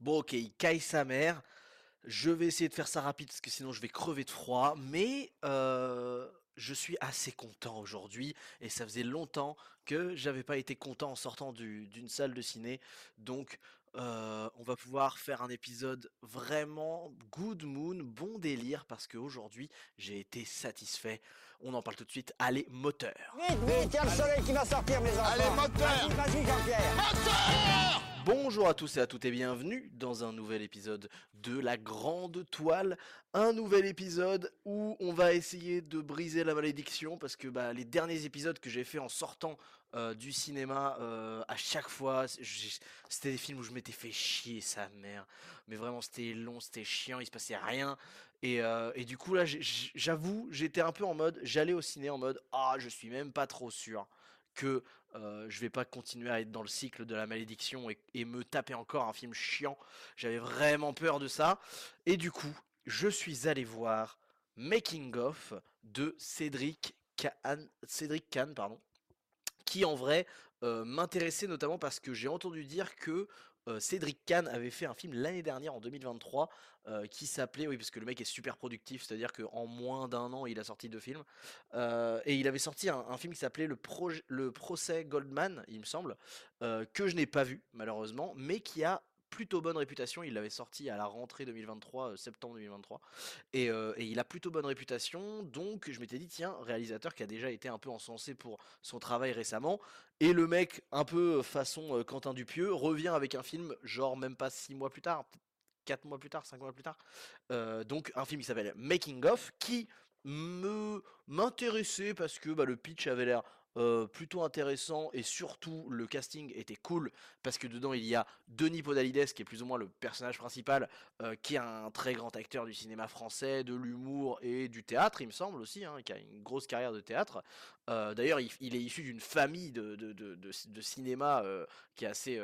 Bon, ok, il caille sa mère. Je vais essayer de faire ça rapide parce que sinon je vais crever de froid. Mais euh, je suis assez content aujourd'hui et ça faisait longtemps que j'avais pas été content en sortant du- d'une salle de ciné. Donc euh, on va pouvoir faire un épisode vraiment good moon, bon délire parce qu'aujourd'hui j'ai été satisfait. On en parle tout de suite. Allez, moteur. Vite, vite, il y a le soleil qui va sortir, mes enfants. Allez, moteur Vas-y, vas-y, Jean-Pierre. Bonjour à tous et à toutes et bienvenue dans un nouvel épisode de La Grande Toile. Un nouvel épisode où on va essayer de briser la malédiction parce que bah, les derniers épisodes que j'ai fait en sortant euh, du cinéma, euh, à chaque fois, c'était des films où je m'étais fait chier sa mère. Mais vraiment, c'était long, c'était chiant, il se passait rien. Et, euh, du coup, là, j'avoue, j'étais un peu en mode, j'allais au ciné en mode, ah, je suis même pas trop sûr que je vais pas continuer à être dans le cycle de la malédiction et, me taper encore un film chiant. J'avais vraiment peur de ça. Et du coup, je suis allé voir Making of de Cédric Kahn, Cédric Kahn, pardon, qui en vrai m'intéressait notamment parce que j'ai entendu dire que Cédric Kahn avait fait un film l'année dernière en 2023 euh, qui s'appelait, oui parce que le mec est super productif, c'est-à-dire qu'en moins d'un an il a sorti deux films, euh, et il avait sorti un, film qui s'appelait le, procès Goldman, il me semble, euh, que je n'ai pas vu malheureusement, mais qui a plutôt bonne réputation, il l'avait sorti à la rentrée 2023, euh, septembre 2023, et, euh, et il a plutôt bonne réputation, donc je m'étais dit, tiens, réalisateur qui a déjà été un peu encensé pour son travail récemment, et le mec, un peu euh, façon Quentin Dupieux, revient avec un film, genre même pas six mois plus tard, quatre mois plus tard, cinq mois plus tard, donc un film qui s'appelle Making of, qui me m'intéressait parce que bah, le pitch avait l'air plutôt intéressant et surtout le casting était cool parce que dedans il y a Denis Podalides qui est plus ou moins le personnage principal qui est un très grand acteur du cinéma français, de l'humour et du théâtre il me semble aussi, hein, qui a une grosse carrière de théâtre. D'ailleurs il, est issu d'une famille de, de, de, cinéma qui, est assez,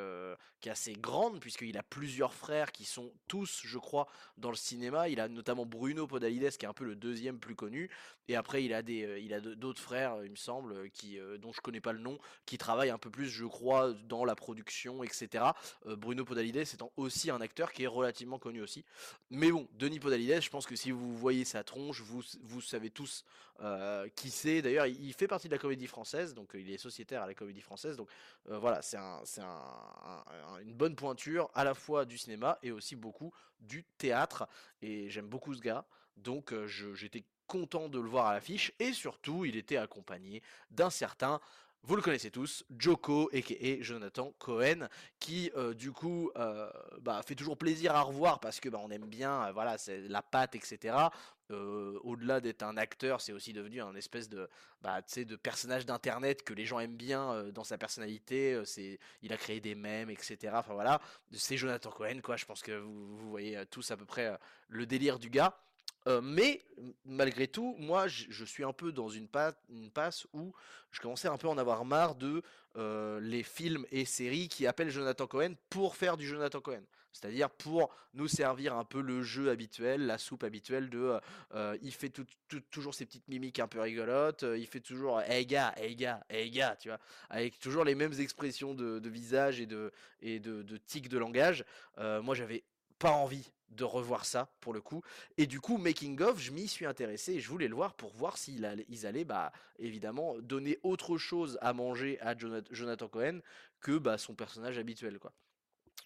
qui est assez grande puisqu'il a plusieurs frères qui sont tous je crois dans le cinéma. Il a notamment Bruno Podalides qui est un peu le deuxième plus connu et après il a il a d'autres frères il me semble euh, euh, dont je connais pas le nom qui travaillent un peu plus je crois dans la production etc Euh, Bruno Podalides étant aussi un acteur qui est relativement connu aussi. Mais bon Denis Podalides je pense que si vous voyez sa tronche vous vous savez tous euh, qui c'est. D'ailleurs il, fait partie de la comédie française donc il est sociétaire à la comédie française donc voilà c'est un, c'est un- un- un- une bonne pointure à la fois du cinéma et aussi beaucoup du théâtre. Et j'aime beaucoup ce gars donc j'étais content de le voir à l'affiche et surtout il était accompagné d'un certain vous le connaissez tous, Joko et Jonathan Cohen, qui euh, du coup euh, bah, fait toujours plaisir à revoir parce que bah, on aime bien, euh, voilà, c'est la patte, etc. Au-delà d'être un acteur, c'est aussi devenu un espèce de, bah, de personnage d'internet que les gens aiment bien dans sa personnalité. c'est, il a créé des mèmes, etc. Enfin voilà, c'est Jonathan Cohen, quoi. Je pense que vous, voyez tous à peu près le délire du gars. Euh, mais malgré tout, moi, je, suis un peu dans une, pa- une passe où je commençais un peu à en avoir marre de euh, les films et séries qui appellent Jonathan Cohen pour faire du Jonathan Cohen. C'est-à-dire pour nous servir un peu le jeu habituel, la soupe habituelle de euh, il fait toujours ses petites mimiques un peu rigolotes, il fait toujours hey gars, hey gars, hey gars, tu vois, avec toujours les mêmes expressions de, visage et de, et de, de tics de langage. Moi, j'avais pas envie de revoir ça pour le coup et du coup making of je m'y suis intéressé et je voulais le voir pour voir s'ils allaient, bah évidemment donner autre chose à manger à Jonat- Jonathan Cohen que bah, son personnage habituel quoi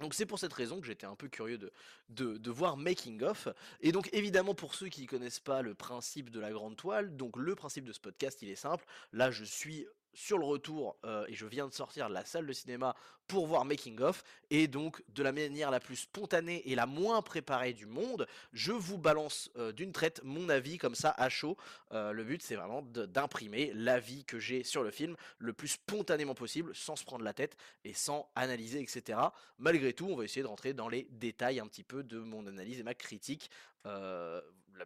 donc c'est pour cette raison que j'étais un peu curieux de, de, de voir Making of. Et donc évidemment pour ceux qui ne connaissent pas le principe de la grande toile, donc le principe de ce podcast il est simple. Là je suis sur le retour euh, et je viens de sortir de la salle de cinéma pour voir Making of et donc de la manière la plus spontanée et la moins préparée du monde, je vous balance euh, d'une traite mon avis comme ça à chaud. Euh, le but c'est vraiment d'imprimer l'avis que j'ai sur le film le plus spontanément possible sans se prendre la tête et sans analyser etc. Malgré tout, on va essayer de rentrer dans les détails un petit peu de mon analyse et ma critique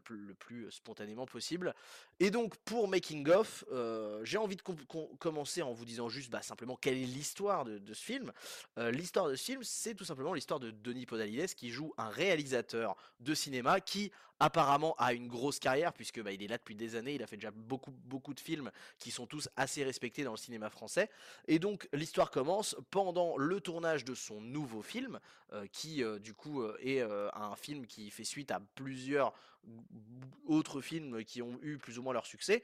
le plus spontanément possible. Et donc pour Making of, euh, j'ai envie de com- com- commencer en vous disant juste bah, simplement quelle est l'histoire de, ce film? L'histoire de ce film, c'est tout simplement l'histoire de Denis Podalides qui joue un réalisateur de cinéma qui apparemment a une grosse carrière puisque bah, il est là depuis des années, il a fait déjà beaucoup beaucoup de films qui sont tous assez respectés dans le cinéma français. Et donc l'histoire commence pendant le tournage de son nouveau film, euh, qui euh, du coup euh, est un film qui fait suite à plusieurs autres films qui ont eu plus ou moins leur succès.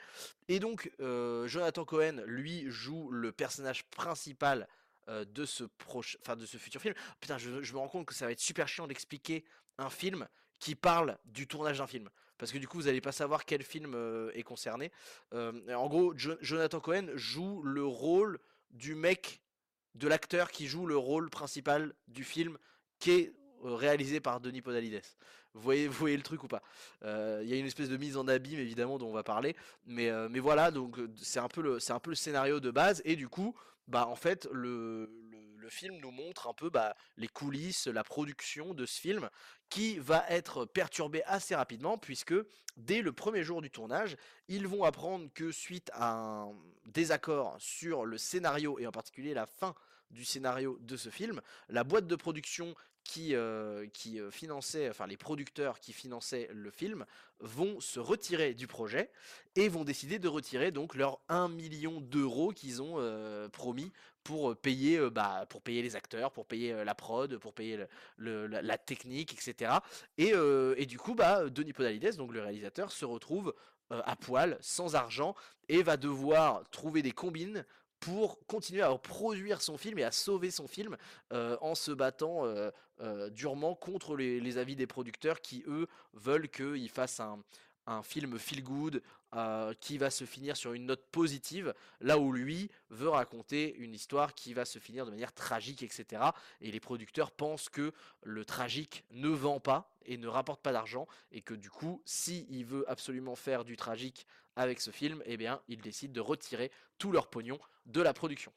Et donc Jonathan Cohen, lui, joue le personnage principal de ce proche, enfin de ce futur film. Putain, je, je, me rends compte que ça va être super chiant d'expliquer un film qui parle du tournage d'un film. Parce que du coup, vous n'allez pas savoir quel film est concerné. en gros, Jonathan Cohen joue le rôle du mec, de l'acteur qui joue le rôle principal du film, qui est réalisé par Denis Podalides. Vous voyez, le truc ou pas? Il y a une espèce de mise en abîme évidemment dont on va parler, mais, mais voilà, donc c'est un peu le, un peu le scénario de base et du coup, bah en fait le, film nous montre un peu bah, les coulisses, la production de ce film, qui va être perturbé assez rapidement, puisque dès le premier jour du tournage, ils vont apprendre que suite à un désaccord sur le scénario, et en particulier la fin du scénario de ce film, la boîte de production qui, euh, qui euh, finançait, enfin les producteurs qui finançaient le film, vont se retirer du projet et vont décider de retirer donc leurs 1 million d'euros qu'ils ont euh, promis pour payer, bah, pour payer les acteurs, pour payer la prod, pour payer le, la, technique, etc. Et, et du coup, bah, Denis Podalides, donc le réalisateur, se retrouve à poil, sans argent, et va devoir trouver des combines pour continuer à produire son film et à sauver son film en se battant durement contre les, avis des producteurs qui eux veulent qu'il fasse un, un film feel good qui va se finir sur une note positive, là où lui veut raconter une histoire qui va se finir de manière tragique, etc. Et les producteurs pensent que le tragique ne vend pas et ne rapporte pas d'argent, et que du coup, si il veut absolument faire du tragique avec ce film, eh bien, ils décident de retirer tout leur pognon de la production.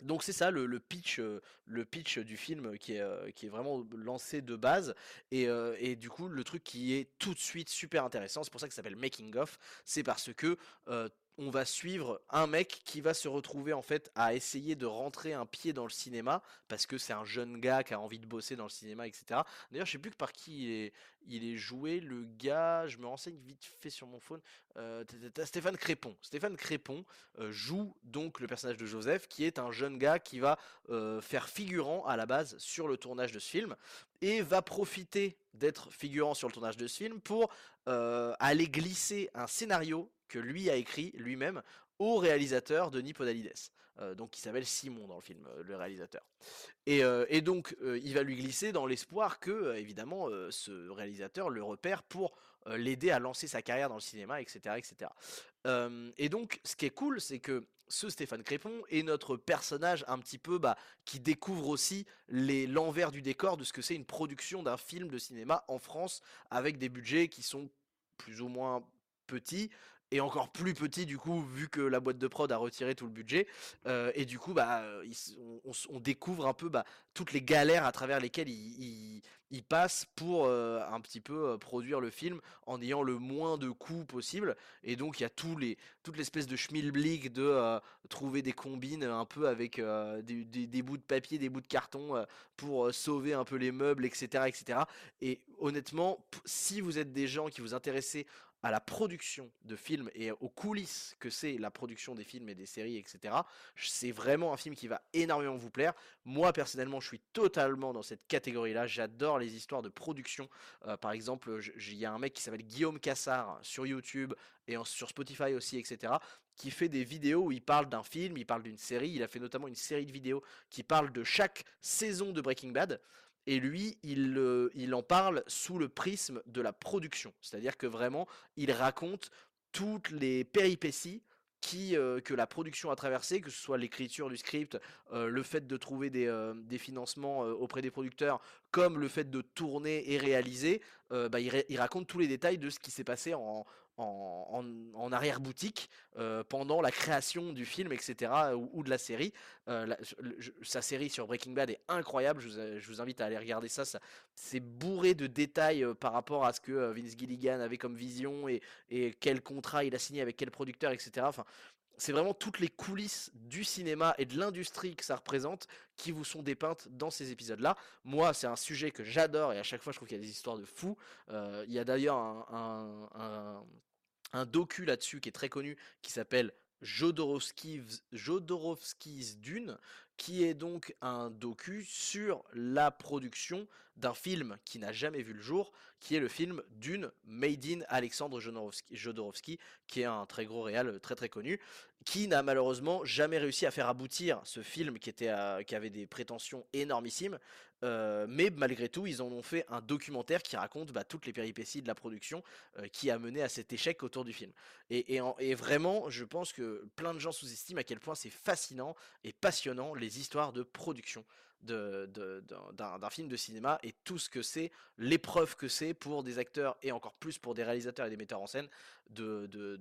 Donc c'est ça le, pitch, le pitch du film qui est, qui est vraiment lancé de base et, et, du coup le truc qui est tout de suite super intéressant, c'est pour ça que ça s'appelle Making of, c'est parce que on va suivre un mec qui va se retrouver en fait à essayer de rentrer un pied dans le cinéma parce que c'est un jeune gars qui a envie de bosser dans le cinéma, etc. D'ailleurs, je sais plus par qui il est, joué, le gars, je me renseigne vite fait sur mon phone. Euh, Stéphane Crépon. Stéphane Crépon euh, joue donc le personnage de Joseph, qui est un jeune gars qui va euh, faire figurant à la base sur le tournage de ce film et va profiter d'être figurant sur le tournage de ce film pour aller glisser un scénario que lui a écrit lui-même au réalisateur Denis Podalides. Euh, donc qui s'appelle Simon dans le film, euh, le réalisateur. Et, euh, donc il va lui glisser dans l'espoir que, évidemment, ce réalisateur le repère pour l'aider à lancer sa carrière dans le cinéma, etc. etc. et donc ce qui est cool, c'est que ce Stéphane Crépon est notre personnage un petit peu bah, qui découvre aussi l'envers du décor de ce que c'est une production d'un film de cinéma en France avec des budgets qui sont plus ou moins petits, et encore plus petit du coup vu que la boîte de prod a retiré tout le budget euh, et du coup bah on, découvre un peu bah, toutes les galères à travers lesquelles il, il, passe pour euh, un petit peu euh, produire le film en ayant le moins de coûts possible. Et donc il y a tous les toute l'espèce de schmilblick de trouver des combines un peu avec des, bouts de papier des bouts de carton pour sauver un peu les meubles etc etc et honnêtement si vous êtes des gens qui vous intéressez à la production de films et aux coulisses que c'est la production des films et des séries, etc. C'est vraiment un film qui va énormément vous plaire. Moi, personnellement, je suis totalement dans cette catégorie-là. J'adore les histoires de production. Euh, par exemple, il y a un mec qui s'appelle Guillaume Cassard sur YouTube et sur Spotify aussi, etc qui fait des vidéos où il parle d'un film, il parle d'une série, il a fait notamment une série de vidéos qui parle de chaque saison de Breaking Bad et lui, il, il en parle sous le prisme de la production. C'est-à-dire que vraiment, il raconte toutes les péripéties euh, que la production a traversé, que ce soit l'écriture du script, euh, le fait de trouver des, euh, des financements auprès des producteurs, comme le fait de tourner et réaliser, bah, il, il, raconte tous les détails de ce qui s'est passé en, en, arrière-boutique euh, pendant la création du film, etc., ou, de la série. Euh, sa série sur Breaking Bad est incroyable, je vous, invite à aller regarder ça. c'est bourré de détails euh, par rapport à ce que Vince Gilligan avait comme vision et, quel contrat il a signé avec quel producteur, etc. c'est vraiment toutes les coulisses du cinéma et de l'industrie que ça représente qui vous sont dépeintes dans ces épisodes-là. Moi, c'est un sujet que j'adore et à chaque fois, je trouve qu'il y a des histoires de fous. Euh, il y a d'ailleurs un, un, docu là-dessus qui est très connu qui s'appelle Jodorowsky's, Jodorowsky's Dune, qui est donc un docu sur la production d'un film qui n'a jamais vu le jour, qui est le film Dune Made in Alexandre Jodorowsky, qui est un très gros réal très très connu, qui n'a malheureusement jamais réussi à faire aboutir ce film qui, était qui avait des prétentions énormissimes, euh, mais malgré tout, ils en ont fait un documentaire qui raconte bah, toutes les péripéties de la production euh, qui a mené à cet échec autour du film. Et, et, vraiment, je pense que plein de gens sous-estiment à quel point c'est fascinant et passionnant les histoires de production d'un film de cinéma et tout ce que c'est, l'épreuve que c'est pour des acteurs et encore plus pour des réalisateurs et des metteurs en scène de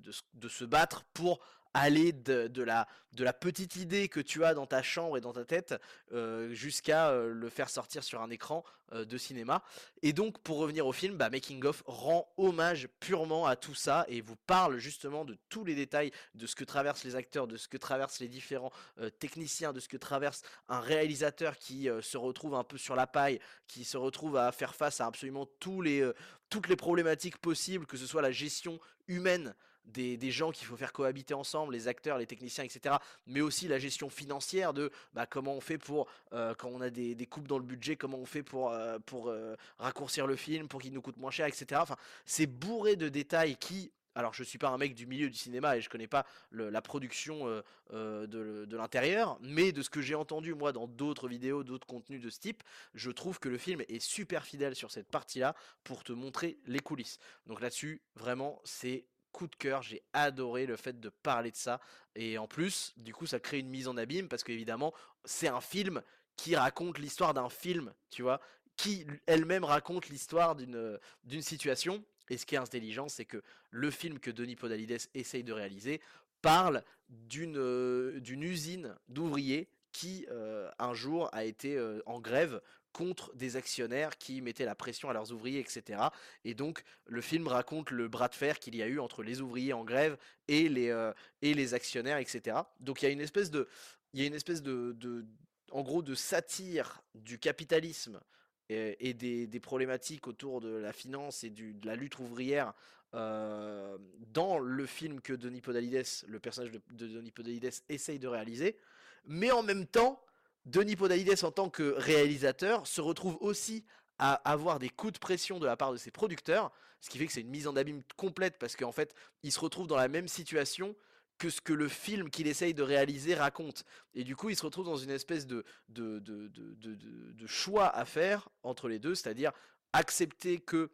se battre pour aller de, la, de la petite idée que tu as dans ta chambre et dans ta tête euh, jusqu'à euh, le faire sortir sur un écran euh, de cinéma. Et donc pour revenir au film, bah, Making of rend hommage purement à tout ça et vous parle justement de tous les détails de ce que traversent les acteurs, de ce que traversent les différents techniciens, de ce que traverse un réalisateur qui se retrouve un peu sur la paille, qui se retrouve à faire face à absolument tous les, toutes les problématiques possibles, que ce soit la gestion humaine des, gens qu'il faut faire cohabiter ensemble, les acteurs, les techniciens, etc. Mais aussi la gestion financière de bah, comment on fait pour, euh, quand on a des, coupes dans le budget, comment on fait pour, euh, euh, raccourcir le film, pour qu'il nous coûte moins cher, etc. Enfin, c'est bourré de détails qui, alors je suis pas un mec du milieu du cinéma et je connais pas la production de, de l'intérieur, mais de ce que j'ai entendu moi dans d'autres vidéos, d'autres contenus de ce type, je trouve que le film est super fidèle sur cette partie-là pour te montrer les coulisses. Donc là-dessus, vraiment, c'est coup de cœur, j'ai adoré le fait de parler de ça. Et en plus, du coup, ça crée une mise en abîme parce qu'évidemment, c'est un film qui raconte l'histoire d'un film, tu vois, qui elle-même raconte l'histoire d'une d'une situation. Et ce qui est intelligent, c'est que le film que Denis Podalides essaye de réaliser parle d'une d'une usine d'ouvriers qui euh, un jour a été euh, en grève contre des actionnaires qui mettaient la pression à leurs ouvriers, etc. Et donc le film raconte le bras de fer qu'il y a eu entre les ouvriers en grève et les, euh, et les actionnaires, etc. Donc il y a une espèce de, il y a une espèce de, en gros, de satire du capitalisme et, des, des, problématiques autour de la finance et de la lutte ouvrière euh, dans le film que Denis Podalides, le personnage de, de Denis Podalides, essaye de réaliser. Mais en même temps, Denis Podalides en tant que réalisateur se retrouve aussi à avoir des coups de pression de la part de ses producteurs, ce qui fait que c'est une mise en abîme complète parce qu'en fait, il se retrouve dans la même situation que ce que le film qu'il essaye de réaliser raconte. Et du coup, il se retrouve dans une espèce de, de, de, de choix à faire entre les deux, c'est-à-dire accepter que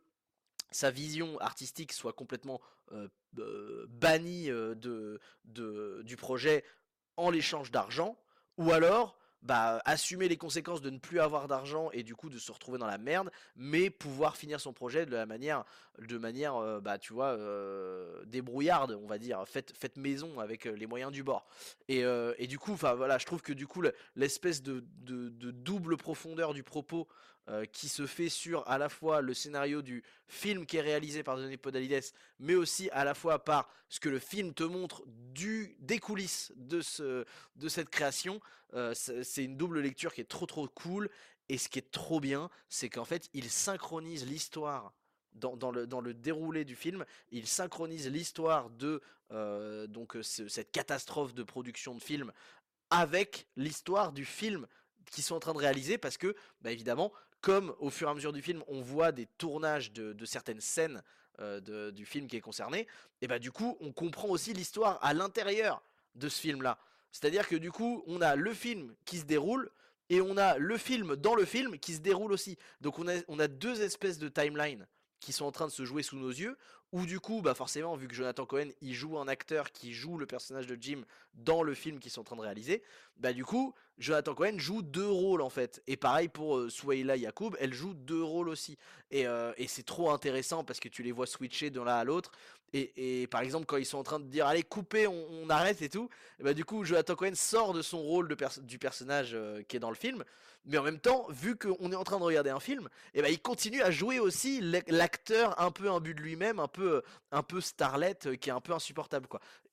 sa vision artistique soit complètement euh, euh, bannie euh, de, de, du projet en l'échange d'argent, ou alors bah, assumer les conséquences de ne plus avoir d'argent et du coup de se retrouver dans la merde, mais pouvoir finir son projet de la manière, de manière, euh, bah, tu vois, euh, débrouillarde, on va dire, faite, fait maison avec euh, les moyens du bord. Et, et du coup, enfin voilà, je trouve que du coup l'espèce de, de, de, double profondeur du propos euh, qui se fait sur à la fois le scénario du film qui est réalisé par Denis Podalides, mais aussi à la fois par ce que le film te montre du, des coulisses de, ce, de cette création. Euh, c'est une double lecture qui est trop trop cool. Et ce qui est trop bien, c'est qu'en fait, il synchronise l'histoire dans, dans, le, dans, le, déroulé du film, il synchronise l'histoire de euh, donc cette catastrophe de production de film avec l'histoire du film qu'ils sont en train de réaliser parce que bah évidemment comme au fur et à mesure du film, on voit des tournages de, certaines scènes euh, du film qui est concerné, et bah du coup, on comprend aussi l'histoire à l'intérieur de ce film-là. C'est-à-dire que du coup, on a le film qui se déroule, et on a le film dans le film qui se déroule aussi. Donc on a, on a deux espèces de timeline qui sont en train de se jouer sous nos yeux, ou du coup, bah forcément, vu que Jonathan Cohen, il joue un acteur qui joue le personnage de Jim dans le film qu'ils sont en train de réaliser, bah du coup, Jonathan Cohen joue deux rôles en fait. Et pareil pour euh, Yacoub, elle joue deux rôles aussi. Et, euh, et c'est trop intéressant parce que tu les vois switcher de l'un à l'autre. Et, par exemple, quand ils sont en train de dire allez, coupez, on, arrête et tout, bah du coup, Jonathan Cohen sort de son rôle du personnage euh, qui est dans le film. Mais en même temps, vu qu'on est en train de regarder un film, bah il continue à jouer aussi l'acteur un peu imbu de lui-même, un peu, un starlet, euh, qui est un peu insupportable.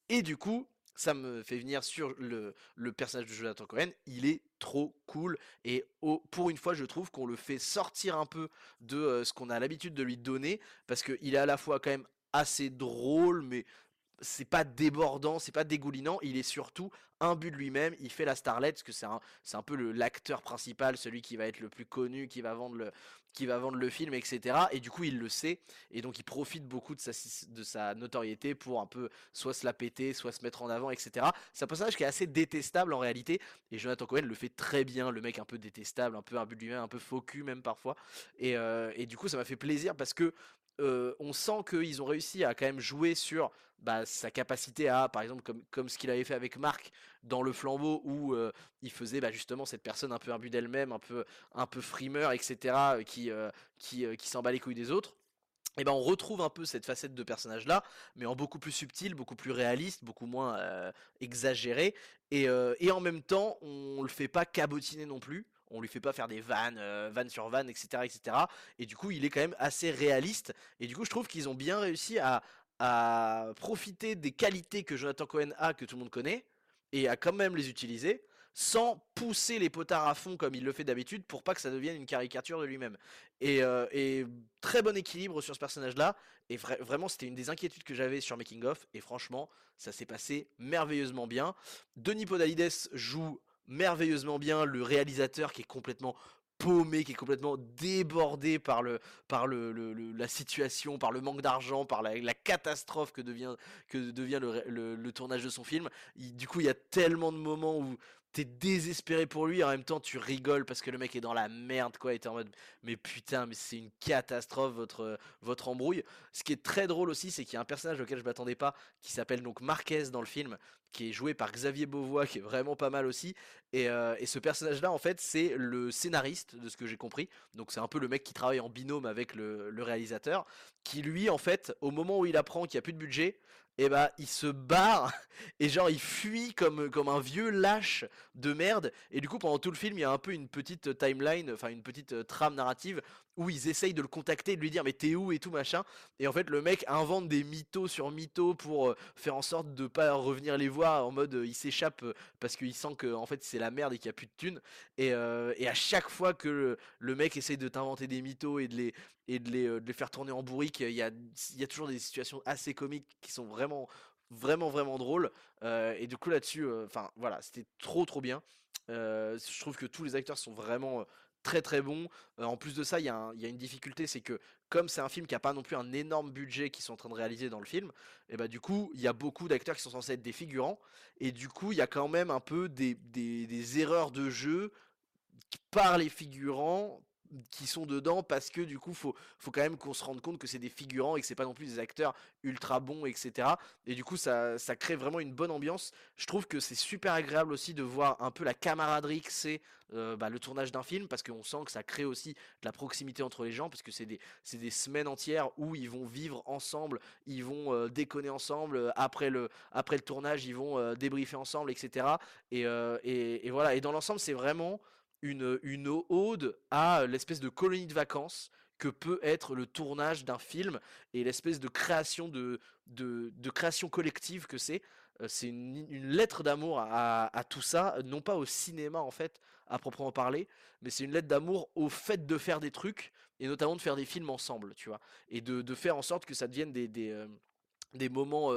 Et du coup, ça me fait venir sur le, le personnage de Jonathan Cohen. Il est trop cool et pour une fois, je trouve qu'on le fait sortir un peu de euh, ce qu'on a l'habitude de lui donner parce qu'il est à la fois quand même assez drôle, mais c'est pas débordant, c'est pas dégoulinant, il est surtout imbu de lui-même, il fait la starlet, parce que c'est un, un peu l'acteur principal, celui qui va être le plus connu, qui va vendre le, qui va vendre le film, etc. Et du coup, il le sait, et donc il profite beaucoup de sa, de sa notoriété pour un peu soit se la péter, soit se mettre en avant, etc. C'est un personnage qui est assez détestable en réalité, et Jonathan Cohen le fait très bien, le mec un peu détestable, un peu imbu de lui-même, un peu faux cul même parfois. Et, euh, et du coup, ça m'a fait plaisir parce que euh, on sent qu'ils ont réussi à quand même jouer sur bah, sa capacité à, par exemple, comme, ce qu'il avait fait avec Marc dans Le Flambeau, où euh, il faisait bah, justement cette personne un peu imbue d'elle-même, un peu, un peu frimeur, etc., euh, qui, s'en bat les couilles des autres. Et ben on retrouve un peu cette facette de personnage là, mais en beaucoup plus subtil, beaucoup plus réaliste, beaucoup moins exagéré, et, et, en même temps on le fait pas cabotiner non plus on lui fait pas faire des vannes, euh, vannes sur vannes, etc., etc. Et du coup, il est quand même assez réaliste. Et du coup, je trouve qu'ils ont bien réussi à, profiter des qualités que Jonathan Cohen a, que tout le monde connaît, et à quand même les utiliser, sans pousser les potards à fond comme il le fait d'habitude, pour pas que ça devienne une caricature de lui-même. Et, euh, très bon équilibre sur ce personnage-là. Et vraiment, c'était une des inquiétudes que j'avais sur Making of. Et franchement, ça s'est passé merveilleusement bien. Denis Podalides joue merveilleusement bien le réalisateur qui est complètement paumé, qui est complètement débordé par le par le, la situation, par le manque d'argent, par la, catastrophe que devient que devient le, tournage de son film. du coup, il y a tellement de moments où t'es désespéré pour lui, en même temps tu rigoles parce que le mec est dans la merde quoi, et t'es en mode mais putain mais c'est une catastrophe votre votre embrouille. Ce qui est très drôle aussi, c'est qu'il y a un personnage auquel je m'attendais pas, qui s'appelle donc Marquez dans le film, qui est joué par Xavier Beauvois, qui est vraiment pas mal aussi. Et, euh, et ce personnage-là, en fait, c'est le scénariste, de ce que j'ai compris. Donc c'est un peu le mec qui travaille en binôme avec le, le réalisateur, qui lui, en fait, au moment où il apprend qu'il n'y a plus de budget, et bah il se barre et genre il fuit comme, comme un vieux lâche de merde. Et du coup pendant tout le film il y a un peu une petite timeline enfin une petite euh, trame narrative où ils essayent de le contacter, de lui dire mais t'es où et tout machin. Et en fait le mec invente des mythos sur mythos pour euh, faire en sorte de pas revenir les voir en mode euh, il s'échappe euh, parce qu'il sent que en fait c'est la merde et qu'il y a plus de thunes. Et, à chaque fois que le, mec essaye de t'inventer des mythos et de les de les, de les faire tourner en bourrique, il y a, y a toujours des situations assez comiques qui sont vraiment vraiment vraiment drôles. et du coup là-dessus, enfin voilà, c'était trop trop bien. je trouve que tous les acteurs sont vraiment très très bon. En plus de ça, il y, a une difficulté, c'est que comme c'est un film qui a pas non plus un énorme budget qu'ils sont en train de réaliser dans le film, et bah du coup, il y a beaucoup d'acteurs qui sont censés être des figurants, et du coup, il y a quand même un peu des erreurs de jeu par les figurants qui sont dedans parce que du coup faut faut quand même qu'on se rende compte que c'est des figurants et que c'est pas non plus des acteurs ultra bons etc et du coup ça, ça crée vraiment une bonne ambiance. Je trouve que c'est super agréable aussi de voir un peu la camaraderie que c'est euh, bah, le tournage d'un film parce qu'on sent que ça crée aussi de la proximité entre les gens parce que c'est des c'est des semaines entières où ils vont vivre ensemble ils vont euh, déconner ensemble euh, après le après le tournage ils vont débriefer ensemble etc et, et, et voilà. Et dans l'ensemble c'est vraiment une, ode à l'espèce de colonie de vacances que peut être le tournage d'un film et l'espèce de création de, création collective que c'est. Euh, c'est une, lettre d'amour à, tout ça, non pas au cinéma en fait, à proprement parler, mais c'est une lettre d'amour au fait de faire des trucs et notamment de faire des films ensemble, tu vois, et de, faire en sorte que ça devienne des, des, euh, des moments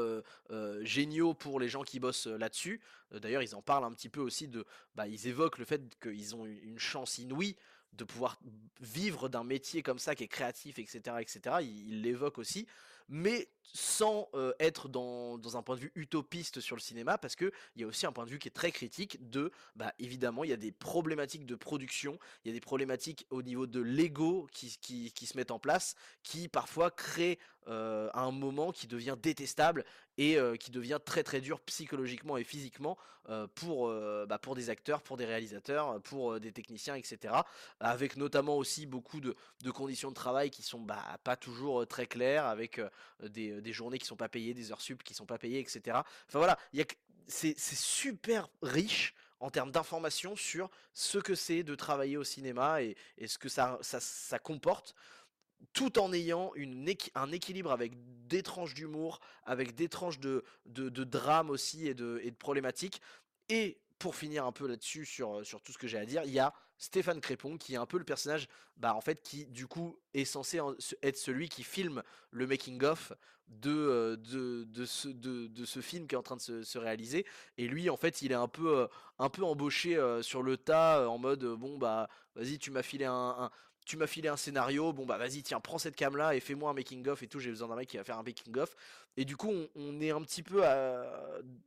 géniaux pour les gens qui bossent là-dessus. D'ailleurs, ils en parlent un petit peu aussi de, bah, ils évoquent le fait qu'ils ont une chance inouïe de pouvoir vivre d'un métier comme ça qui est créatif, etc., etc. Ils l'évoquent aussi mais sans euh, être dans, un point de vue utopiste sur le cinéma, parce qu'il y a aussi un point de vue qui est très critique de, bah, évidemment, il y a des problématiques de production, il y a des problématiques au niveau de l'ego qui, qui, se mettent en place, qui parfois créent euh, un moment qui devient détestable et euh, qui devient très très dur psychologiquement et physiquement pour, bah, pour des acteurs, pour des réalisateurs, pour des techniciens, etc. Avec notamment aussi beaucoup de, conditions de travail qui sont bah, pas toujours très claires, avec euh, des, journées qui sont pas payées, des heures sup qui sont pas payées, etc. Enfin voilà, c'est super riche en termes d'informations sur ce que c'est de travailler au cinéma et, ce que ça, ça, comporte. tout en ayant un équilibre avec des tranches d'humour, avec des tranches de, de, drame aussi et de, et de problématiques. Et pour finir un peu là-dessus sur, sur tout ce que j'ai à dire, il y a Stéphane Crépon qui est un peu le personnage bah, en fait, qui du coup est censé être celui qui filme le making-of de, de, de, ce, de, de, ce film qui est en train de se, se, réaliser. Et lui, en fait, il est un peu, un peu embauché sur le tas en mode bon, bah vas-y, tu m'as filé un tu m'as filé un scénario, bon bah vas-y tiens prends cette cam là et fais-moi un making of et tout, j'ai besoin d'un mec qui va faire un making of. Et du coup on, est un petit peu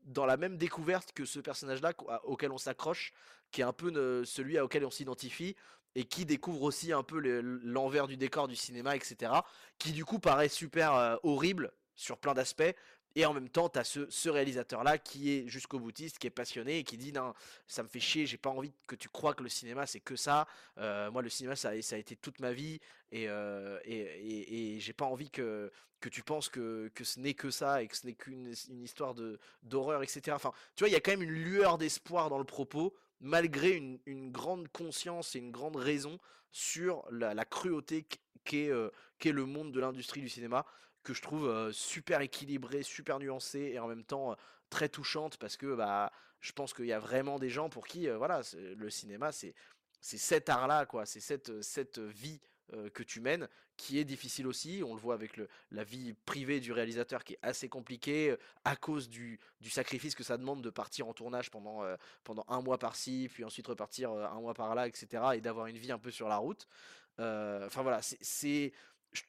dans la même découverte que ce personnage là auquel on s'accroche, qui est un peu celui auquel on s'identifie et qui découvre aussi un peu l'envers du décor du cinéma, etc. Qui du coup paraît super euh, horrible sur plein d'aspects, et en même temps, tu as ce, réalisateur-là qui est jusqu'au boutiste, qui est passionné et qui dit non, ça me fait chier, j'ai pas envie que tu crois que le cinéma c'est que ça. Euh, moi, le cinéma ça, ça, a été toute ma vie et, euh, et, j'ai pas envie que, que tu penses que, que ce n'est que ça et que ce n'est qu'une une histoire d'horreur, etc. Enfin, tu vois, il y a quand même une lueur d'espoir dans le propos, malgré une, grande conscience et une grande raison sur la, cruauté qu'est euh, qu'est le monde de l'industrie du cinéma que je trouve super équilibrée, super nuancée et en même temps très touchante parce que bah, je pense qu'il y a vraiment des gens pour qui voilà, le cinéma c'est c'est cet art-là, quoi, c'est cette, cette vie que tu mènes qui est difficile aussi. On le voit avec le, la vie privée du réalisateur qui est assez compliquée à cause du, du, sacrifice que ça demande de partir en tournage pendant, pendant un mois par-ci, puis ensuite repartir un mois par-là, etc. et d'avoir une vie un peu sur la route. Enfin voilà, c'est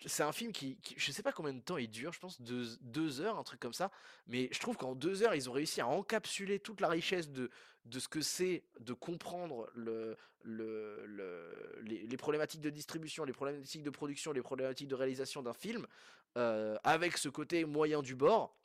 c'est un film qui, je sais pas combien de temps il dure, je pense deux, heures, un truc comme ça, mais je trouve qu'en deux heures, ils ont réussi à encapsuler toute la richesse de, ce que c'est de comprendre le, le, les, problématiques de distribution, les problématiques de production, les problématiques de réalisation d'un film, euh, avec ce côté moyen du bord,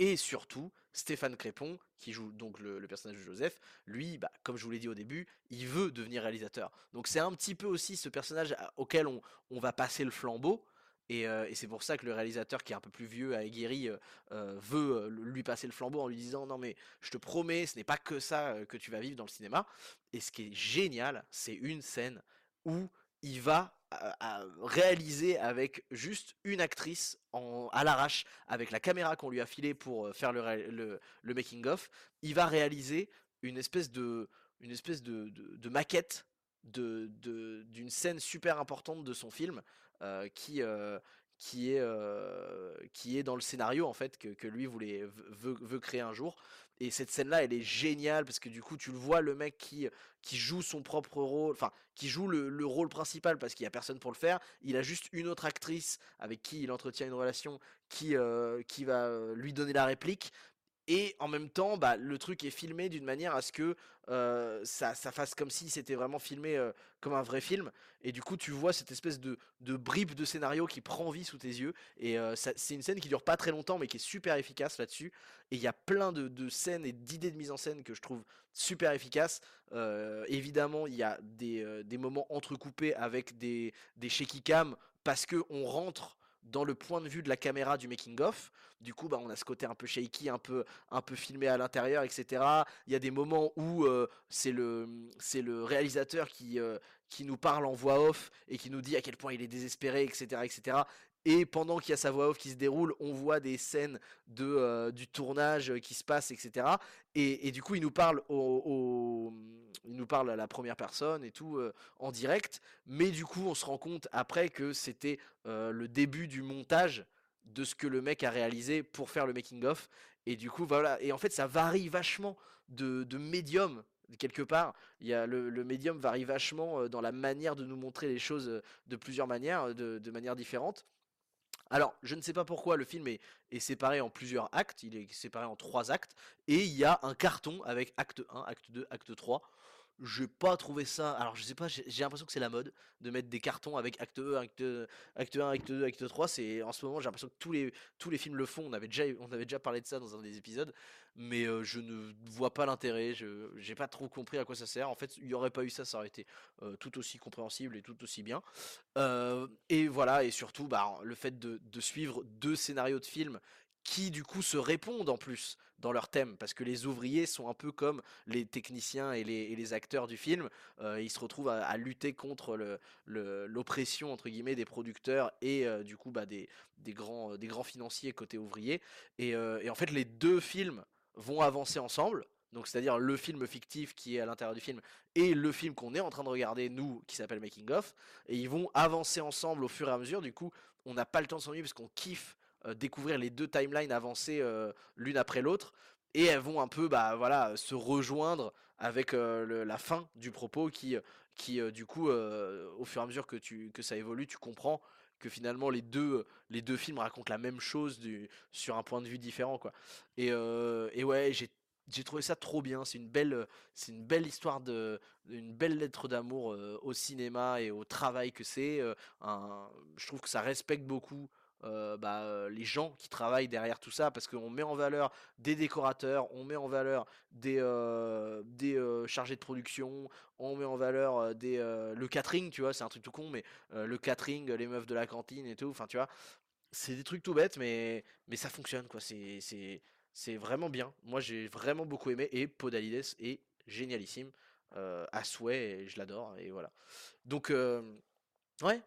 et surtout, Stéphane Crépon, qui joue donc le, personnage de Joseph, lui, bah, comme je vous l'ai dit au début, il veut devenir réalisateur. Donc c'est un petit peu aussi ce personnage auquel on, va passer le flambeau. Euh, et, c'est pour ça que le réalisateur qui est un peu plus vieux, aguerri, euh, euh, veut lui passer le flambeau en lui disant non mais je te promets, ce n'est pas que ça que tu vas vivre dans le cinéma. Et ce qui est génial, c'est une scène où il va à, réaliser avec juste une actrice en, à l'arrache, avec la caméra qu'on lui a filée pour euh, faire le, le, making of, il va réaliser une espèce de, une espèce de, de, maquette de, d'une scène super importante de son film euh, qui, euh, qui, est, qui est dans le scénario en fait que, que lui voulait, veut, veut, créer un jour. Et cette scène-là, elle est géniale parce que du coup, tu le vois, le mec qui, qui joue son propre rôle, enfin, qui joue le, rôle principal parce qu'il n'y a personne pour le faire. Il a juste une autre actrice avec qui il entretient une relation qui, euh, qui va euh, lui donner la réplique. Et en même temps, bah, le truc est filmé d'une manière à ce que ça, ça, fasse comme si c'était vraiment filmé comme un vrai film. Et du coup, tu vois cette espèce de, de bribe de scénario qui prend vie sous tes yeux. Et c'est une scène qui dure pas très longtemps, mais qui est super efficace là-dessus. Et il y a plein de, scènes et d'idées de mise en scène que je trouve super efficaces. évidemment, il y a des, des, moments entrecoupés avec des, des shaky cam parce que on rentre dans le point de vue de la caméra du making of. Du coup, bah, on a ce côté un peu shaky, un peu, un filmé à l'intérieur, etc. Il y a des moments où euh, c'est le, c'est le réalisateur qui, euh, qui nous parle en voix off et qui nous dit à quel point il est désespéré, etc., etc. Et pendant qu'il y a sa voix off qui se déroule, on voit des scènes de, euh, du tournage qui se passent, etc. Et, du coup, il nous parle au, il nous parle à la première personne et tout euh, en direct. Mais du coup, on se rend compte après que c'était euh, le début du montage de ce que le mec a réalisé pour faire le making of. Et du coup, voilà. Et en fait, ça varie vachement de, de médium quelque part. Y a le, médium varie vachement dans la manière de nous montrer les choses de plusieurs manières, de, de manière différente. Alors, je ne sais pas pourquoi le film est, séparé en plusieurs actes, il est séparé en trois actes, et il y a un carton avec acte 1, acte 2, acte 3. Je n'ai pas trouvé ça. Alors, je sais pas, j'ai l'impression que c'est la mode de mettre des cartons avec acte 1, acte, acte 1, acte 2, acte 3. C'est en ce moment, j'ai l'impression que tous les, tous les films le font. On avait, déjà, on avait déjà parlé de ça dans un des épisodes mais je ne vois pas l'intérêt, je n'ai pas trop compris à quoi ça sert. En fait, il n'y aurait pas eu ça, ça aurait été tout aussi compréhensible et tout aussi bien. et voilà, et surtout, bah, le fait de, de, suivre deux scénarios de films qui du coup se répondent en plus dans leur thème, parce que les ouvriers sont un peu comme les techniciens et les, acteurs du film. Euh, ils se retrouvent à, lutter contre l'oppression entre guillemets des producteurs et euh, du coup bah, des, grands, financiers côté ouvrier. Et, et en fait, les deux films vont avancer ensemble. Donc c'est-à-dire le film fictif qui est à l'intérieur du film et le film qu'on est en train de regarder nous qui s'appelle Making of et ils vont avancer ensemble au fur et à mesure. Du coup, on n'a pas le temps de s'ennuyer parce qu'on kiffe euh, découvrir les deux timelines avancer euh, l'une après l'autre et elles vont un peu bah voilà se rejoindre avec euh, la fin du propos qui qui du coup au fur et à mesure que tu que ça évolue tu comprends que finalement les deux les deux films racontent la même chose du, sur un point de vue différent quoi et, et ouais j'ai j'ai trouvé ça trop bien. C'est une belle, c'est une belle histoire de, une belle lettre d'amour au cinéma et au travail que c'est. je trouve que ça respecte beaucoup bah, les gens qui travaillent derrière tout ça parce qu'on met en valeur des décorateurs, on met en valeur des, des chargés de production, on met en valeur des, le catering, tu vois, c'est un truc tout con, mais le catering, les meufs de la cantine et tout, enfin, tu vois, c'est des trucs tout bêtes, mais, mais ça fonctionne, quoi. C'est, c'est, c'est vraiment bien. Moi, j'ai vraiment beaucoup aimé. Et Podalides est génialissime. Euh, à souhait. Et je l'adore. Et voilà. Donc, euh, ouais.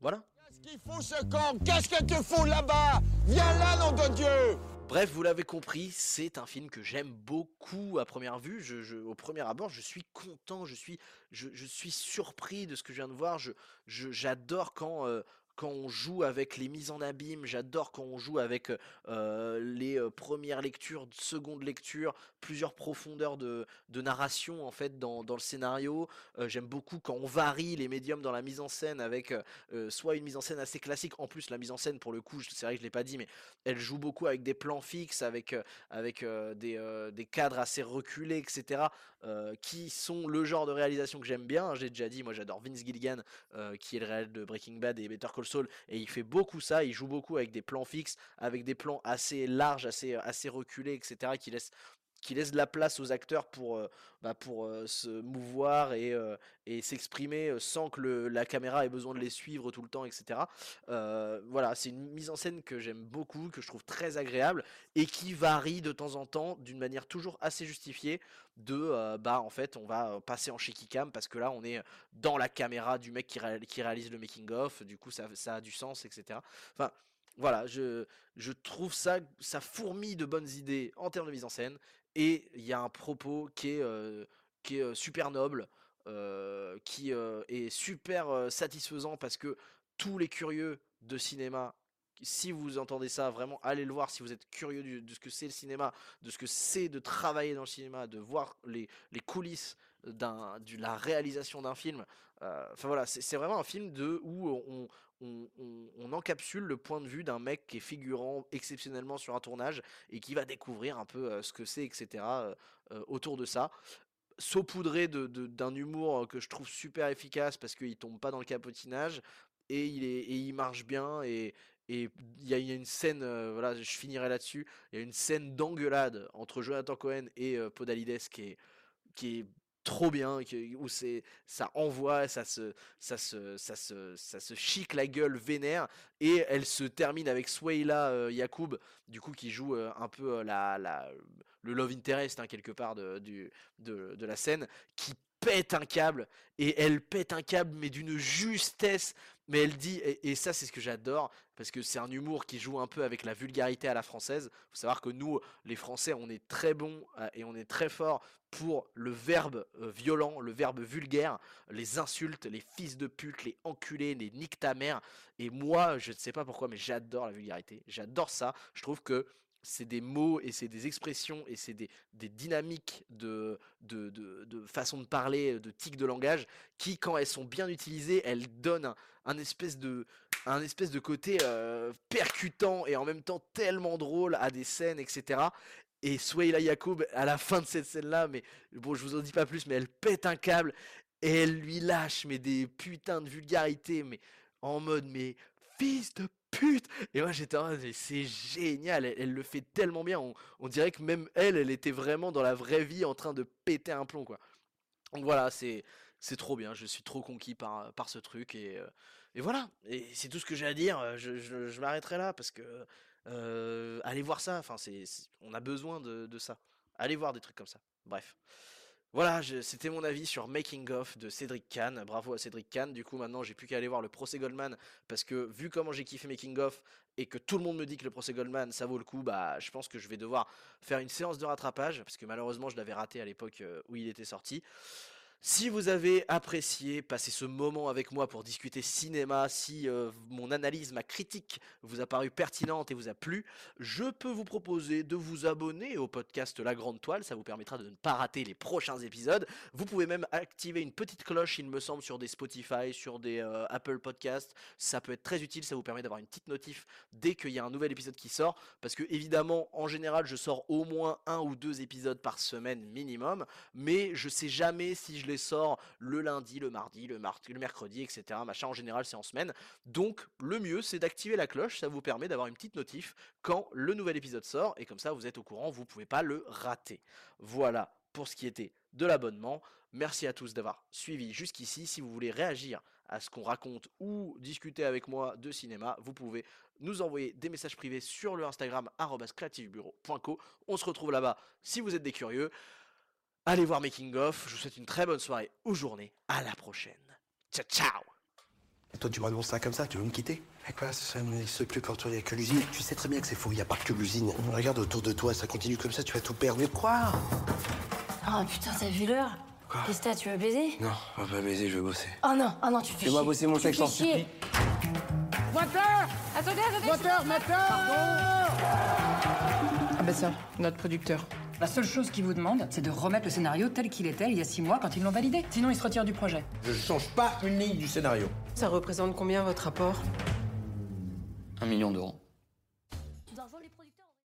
Voilà. Qu'est-ce qu'il faut ce camp Qu'est-ce que tu fous là-bas? Viens là, nom de Dieu Bref, vous l'avez compris, c'est un film que j'aime beaucoup à première vue. Au premier abord, je suis content, je suis, je, suis surpris de ce que je viens de voir. Je, j'adore quand euh, quand on joue avec les mises en abîme, j'adore quand on joue avec euh, les euh, premières lectures, secondes lectures, plusieurs profondeurs de, narration en fait dans, le scénario. Euh, j'aime beaucoup quand on varie les médiums dans la mise en scène avec soit une mise en scène assez classique, en plus la mise en scène pour le coup, c'est vrai que je l'ai pas dit, mais elle joue beaucoup avec des plans fixes, avec, avec des, des, cadres assez reculés, etc. qui sont le genre de réalisation que j'aime bien. J'ai déjà dit, moi j'adore Vince Gilligan, qui est le réel de Breaking Bad et Better Call et il fait beaucoup ça, il joue beaucoup avec des plans fixes, avec des plans assez larges, assez, assez reculés, etc. qui laissent qui laisse de la place aux acteurs pour, euh, bah, pour euh, se mouvoir et, euh, et s'exprimer sans que la caméra ait besoin de les suivre tout le temps, etc. voilà, c'est une mise en scène que j'aime beaucoup, que je trouve très agréable et qui varie de temps en temps d'une manière toujours assez justifiée de bah en fait on va passer en shaky cam parce que là on est dans la caméra du mec qui, qui réalise le making of, du coup ça, ça a du sens, etc. Enfin voilà, je, je trouve ça, ça fourmille de bonnes idées en termes de mise en scène. Et il y a un propos qui est, super noble, qui est super satisfaisant parce que tous les curieux de cinéma, si vous entendez ça, vraiment allez le voir. Si vous êtes curieux de ce que c'est le cinéma, de ce que c'est de travailler dans le cinéma, de voir les, les coulisses de la réalisation d'un film. Enfin voilà, c'est vraiment un film de où on, on, encapsule le point de vue d'un mec qui est figurant exceptionnellement sur un tournage et qui va découvrir un peu euh, ce que c'est, etc. Euh, euh, autour de ça. Saupoudré d'un humour que je trouve super efficace parce qu'il tombe pas dans le capotinage et il, est, marche bien et, il y, a une scène, voilà, je finirai là-dessus. Il y a une scène d'engueulade entre Jonathan Cohen et Podalides qui qui est trop bien où c'est ça envoie ça se ça se ça se ça se chic la gueule vénère et elle se termine avec Swayla euh, Yacoub du coup qui joue euh, un peu euh, la, la le love interest hein, quelque part de, du, de, de la scène qui pète un câble et elle pète un câble mais d'une justesse mais elle dit et, ça c'est ce que j'adore parce que c'est un humour qui joue un peu avec la vulgarité à la française faut savoir que nous les français on est très bons et on est très fort pour le verbe euh, violent, le verbe vulgaire, les insultes, les fils de pute, les enculés, les nique ta mère. Et moi, je ne sais pas pourquoi, mais j'adore la vulgarité. J'adore ça. Je trouve que c'est des mots et c'est des expressions et c'est des, dynamiques de, de, de, façon de parler, de tics de langage qui, quand elles sont bien utilisées, elles donnent un, espèce, de, un espèce de côté euh, percutant et en même temps tellement drôle à des scènes, etc. Et Swayla Yacoub, à la fin de cette scène-là, mais bon, je vous en dis pas plus, mais elle pète un câble et elle lui lâche mais des putains de vulgarités, mais en mode mais fils de pute Et moi j'étais en c'est génial, elle, le fait tellement bien, on, dirait que même elle, elle était vraiment dans la vraie vie en train de péter un plomb quoi. Donc voilà, c'est trop bien, je suis trop conquis par, ce truc et, euh, voilà, c'est tout ce que j'ai à dire, je, m'arrêterai là parce que Euh, allez voir ça. On a besoin de ça. Allez voir des trucs comme ça. Bref. Voilà, c'était mon avis sur Making of de Cédric Kahn. Bravo à Cédric Kahn. Du coup, maintenant, j'ai plus qu'à aller voir le procès Goldman parce que vu comment j'ai kiffé Making of et que tout le monde me dit que le procès Goldman ça vaut le coup, bah, je pense que je vais devoir faire une séance de rattrapage parce que malheureusement, je l'avais raté à l'époque euh, où il était sorti. Si vous avez apprécié passer ce moment avec moi pour discuter cinéma, si euh, mon analyse, ma critique vous a paru pertinente et vous a plu, je peux vous proposer de vous abonner au podcast La Grande Toile, ça vous permettra de ne pas rater les prochains épisodes. Vous pouvez même activer une petite cloche, il me semble, sur des Spotify, sur des euh, Apple Podcasts. Ça peut être très utile, ça vous permet d'avoir une petite notif dès qu'il y a un nouvel épisode qui sort. Parce que évidemment, en général, je sors au moins un ou deux épisodes par semaine minimum, mais je sais jamais si je les sors le lundi, le mardi, le, mardi, le mercredi, etc. Machin, en général, c'est en semaine. Donc, le mieux, c'est d'activer la cloche, ça vous permet d'avoir une petite notif quand le nouvel épisode sort, et comme ça, vous êtes au courant, vous pouvez pas le rater. Voilà pour ce qui était de l'abonnement. Merci à tous d'avoir suivi jusqu'ici. Si vous voulez réagir à ce qu'on raconte ou discuter avec moi de cinéma, vous pouvez nous envoyer des messages privés sur le Instagram creativebureau.co. On se retrouve là-bas si vous êtes des curieux. Allez voir Making of. Je vous souhaite une très bonne soirée ou journée. À la prochaine. Ciao ciao Et toi, tu m'annonces ça comme ça, tu veux me quitter? Mais quoi, ça n'existe plus quand il n'y a que l'usine. Tu sais très bien que c'est faux, il n'y a pas que l'usine. Regarde autour de toi, ça continue comme ça, tu vas tout perdre. Mais quoi? Oh putain, t'as vu l'heure? Quoi? Qu'est-ce que t'as, tu veux baiser? Non, on va pas baiser, je vais bosser. Oh non, oh non, tu fais Fais-moi bosser mon sexe, t'en supplie. Moteur Attendez, attendez Moteur, moteur Ah bah ça, notre producteur. La seule chose qu'il vous demande, c'est de remettre le scénario tel qu'il était il y a six mois quand ils l'ont validé. Sinon, il se retire du projet. Je change pas une ligne du scénario. Ça représente combien votre rapport? Un million d'euros.